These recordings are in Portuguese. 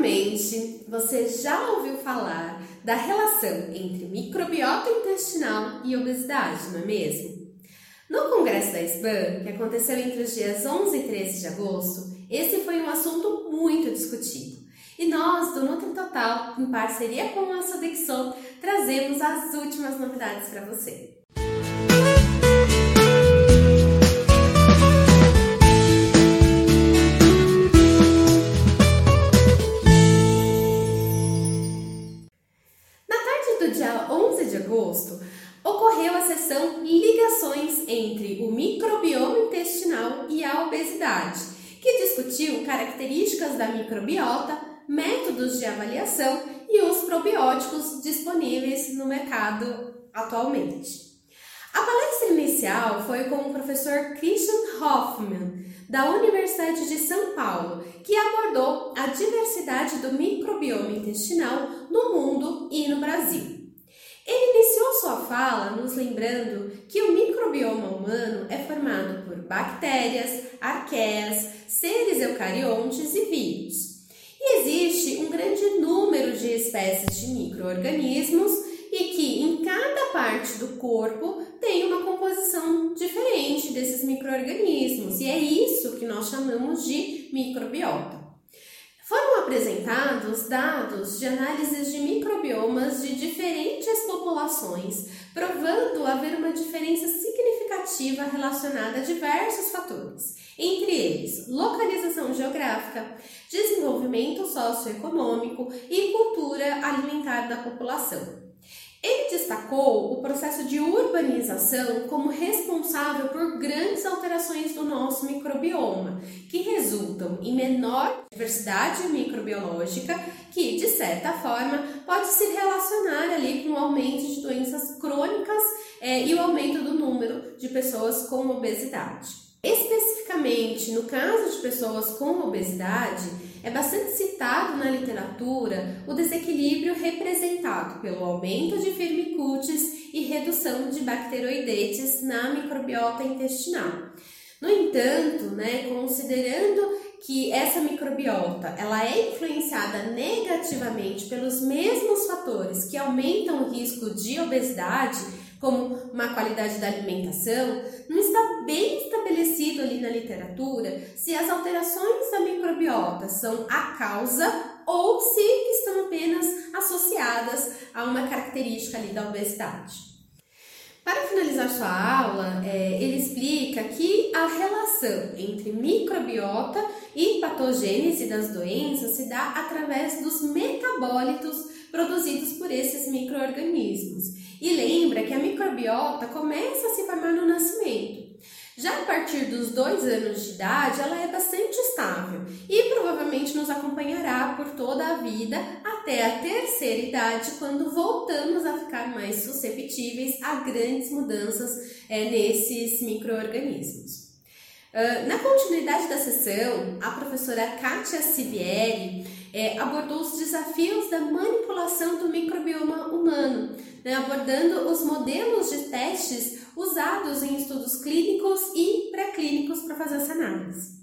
Certamente você já ouviu falar da relação entre microbiota intestinal e obesidade, não é mesmo? No Congresso da SPAM, que aconteceu entre os dias 11 e 13 de agosto, esse foi um assunto muito discutido. E nós, do Nutri Total, em parceria com a Sodexo, trazemos as últimas novidades para você. Agosto, ocorreu a sessão Ligações entre o microbioma intestinal e a obesidade, que discutiu características da microbiota, métodos de avaliação e os probióticos disponíveis no mercado atualmente. A palestra inicial foi com o professor Christian Hoffman, da Universidade de São Paulo, que abordou a diversidade do microbioma intestinal no mundo e no Brasil. Ele iniciou sua fala nos lembrando que o microbioma humano é formado por bactérias, arqueias, seres eucariontes e vírus. E existe um grande número de espécies de microorganismos e que em cada parte do corpo tem uma composição diferente desses microorganismos, e é isso que nós chamamos de microbiota. Foram apresentados dados de análises de microbiomas de diferentes populações, provando haver uma diferença significativa relacionada a diversos fatores, entre eles localização geográfica, desenvolvimento socioeconômico e cultura alimentar da população. Ele destacou o processo de urbanização como responsável por grandes alterações do nosso microbioma, que resultam em menor diversidade microbiológica, que, de certa forma, pode se relacionar ali com o aumento de doenças crônicas é, e o aumento do número de pessoas com obesidade. Especificamente no caso de pessoas com obesidade, é bastante citado na literatura o desequilíbrio representado pelo aumento de firmicutes e redução de bacteroidetes na microbiota intestinal. No entanto, né, considerando que essa microbiota ela é influenciada negativamente pelos mesmos fatores que aumentam o risco de obesidade, como má qualidade da alimentação, não está bem estabelecido ali na literatura se as alterações da microbiota são a causa ou se estão apenas associadas a uma característica ali da obesidade. Para finalizar sua aula, é, ele explica que a relação entre microbiota e patogênese das doenças se dá através dos metabólitos produzidos por esses microorganismos. E lembra que a microbiota começa a se formar no nascimento. Já a partir dos dois anos de idade, ela é bastante estável e provavelmente nos acompanhará por toda a vida até a terceira idade, quando voltamos a ficar mais susceptíveis a grandes mudanças é, nesses micro-organismos. Uh, na continuidade da sessão, a professora Kátia Sivieri é, abordou os desafios da manipulação do microbioma humano, né, abordando os modelos de testes usados em estudos clínicos e pré-clínicos para fazer essa análise.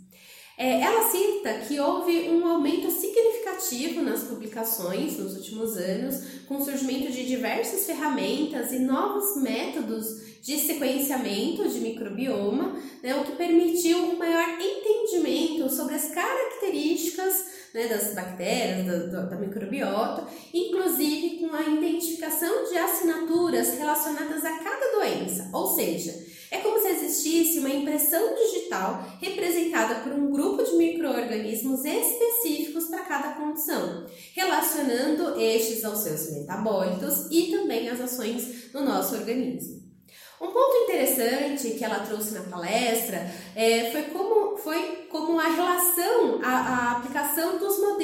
É, ela cita que houve um aumento significativo nas publicações nos últimos anos, com o surgimento de diversas ferramentas e novos métodos de sequenciamento de microbioma, né, o que permitiu um maior entendimento sobre as características né, das bactérias, da, da microbiota, inclusive com a identificação de assinaturas relacionadas a cada doença, ou seja, é como se existisse uma impressão digital representada por um grupo de micro-organismos específicos para cada condição, relacionando estes aos seus metabólitos e também às ações no nosso organismo. Um ponto interessante que ela trouxe na palestra é, foi, como, foi como a relação, a, a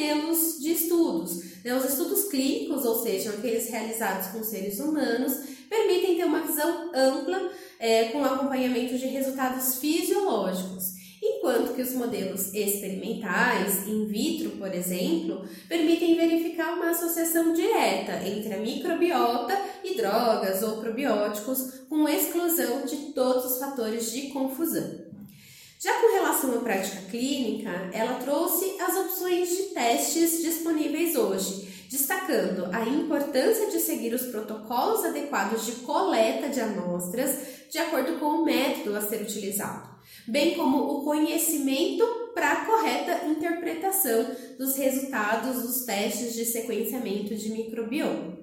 modelos de estudos. Né? Os estudos clínicos, ou seja, aqueles realizados com seres humanos, permitem ter uma visão ampla é, com acompanhamento de resultados fisiológicos enquanto que os modelos experimentais, in vitro, por exemplo, permitem verificar uma associação direta entre a microbiota e drogas ou probióticos, com exclusão de todos os fatores de confusão. Já com relação à prática clínica, ela trouxe as opções de testes disponíveis hoje, destacando a importância de seguir os protocolos adequados de coleta de amostras de acordo com o método a ser utilizado, bem como o conhecimento para a correta interpretação dos resultados dos testes de sequenciamento de microbioma.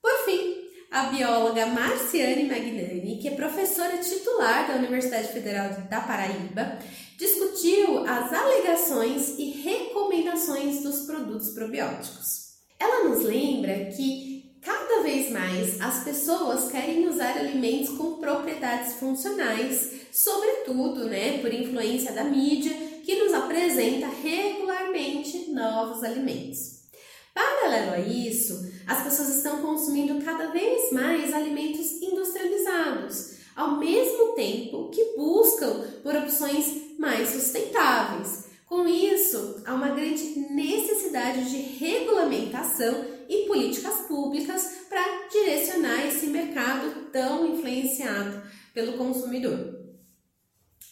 Por fim, a bióloga Marciane Magnani, que é professora titular da Universidade Federal da Paraíba, discutiu as alegações e recomendações dos produtos probióticos. Ela nos lembra que cada vez mais as pessoas querem usar alimentos com propriedades funcionais, sobretudo, né, por influência da mídia que nos apresenta regularmente novos alimentos. Paralelo a isso, as pessoas estão consumindo cada vez mais alimentos industrializados, ao mesmo tempo que buscam por opções mais sustentáveis. Com isso, há uma grande necessidade de regulamentação e políticas públicas para direcionar esse mercado tão influenciado pelo consumidor.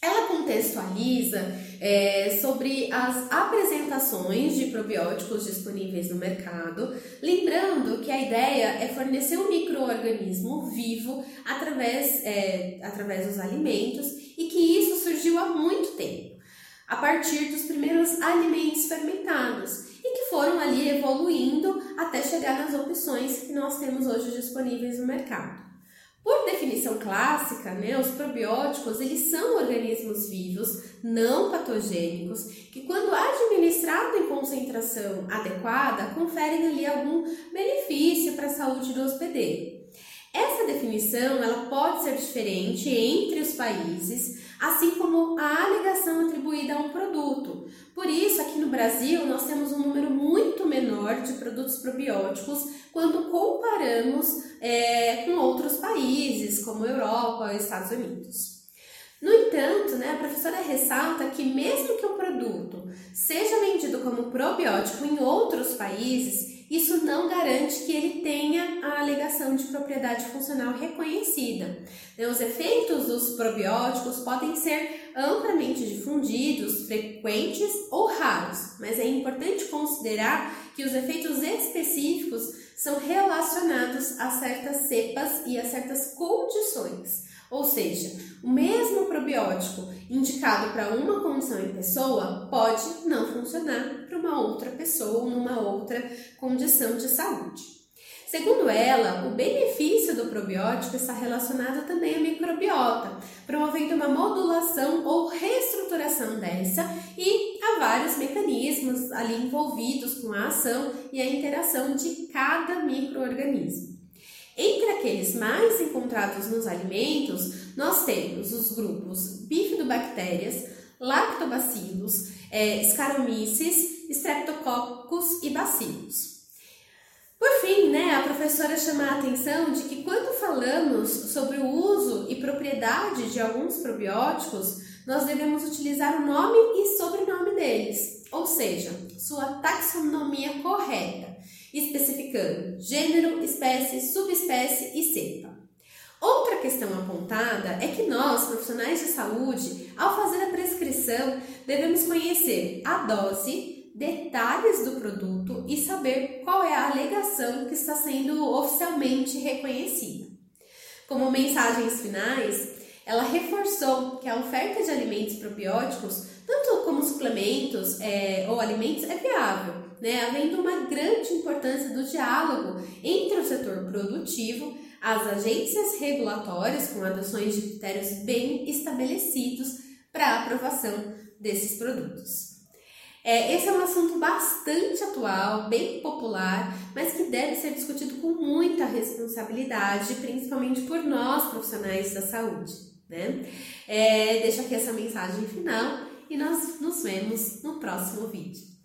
Ela contextualiza é, sobre as apresentações de probióticos disponíveis no mercado, lembrando que a ideia é fornecer um microorganismo vivo através, é, através dos alimentos e que isso surgiu há muito tempo, a partir dos primeiros alimentos fermentados e que foram ali evoluindo até chegar nas opções que nós temos hoje disponíveis no mercado. Por definição clássica, né, os probióticos eles são organismos vivos, não patogênicos, que quando administrado em concentração adequada, conferem ali algum benefício para a saúde do hospedeiro. Essa definição ela pode ser diferente entre os países, assim como a alegação atribuída a um produto. Por isso, aqui no Brasil, nós temos um número muito menor de produtos probióticos quando comparamos é, com outros países, como Europa ou Estados Unidos. No entanto, né, a professora ressalta que mesmo que o produto seja vendido como probiótico em outros países, isso não garante que ele tenha a alegação de propriedade funcional reconhecida. Né, os efeitos dos probióticos podem ser amplamente difundidos, frequentes ou raros, mas é importante considerar que os efeitos específicos são relacionados a certas cepas e a certas condições. Ou seja, o mesmo probiótico indicado para uma condição em pessoa pode não funcionar para uma outra pessoa ou numa outra condição de saúde. Segundo ela, o benefício do probiótico está relacionado também à microbiota, promovendo uma modulação ou reestruturação dessa e há vários mecanismos ali envolvidos com a ação e a interação de cada microorganismo. Aqueles mais encontrados nos alimentos, nós temos os grupos bifidobactérias, lactobacilos, é, Saccharomyces, Streptococcus e bacilos. Por fim, né, a professora chama a atenção de que quando falamos sobre o uso e propriedade de alguns probióticos, nós devemos utilizar o nome e sobrenome deles, ou seja, sua taxonomia correta, especificando gênero, espécie, subespécie e cepa. Outra questão apontada é que nós, profissionais de saúde, ao fazer a prescrição, devemos conhecer a dose, detalhes do produto e saber qual é a alegação que está sendo oficialmente reconhecida. Como mensagens finais, ela reforçou que a oferta de alimentos probióticos, tanto como suplementos é, ou alimentos, é viável, né? havendo uma grande importância do diálogo entre o setor produtivo, as agências regulatórias, com adoções de critérios bem estabelecidos para a aprovação desses produtos. É, esse é um assunto bastante atual, bem popular, mas que deve ser discutido com muita responsabilidade, principalmente por nós profissionais da saúde. Né? É, deixo aqui essa mensagem final e nós nos vemos no próximo vídeo.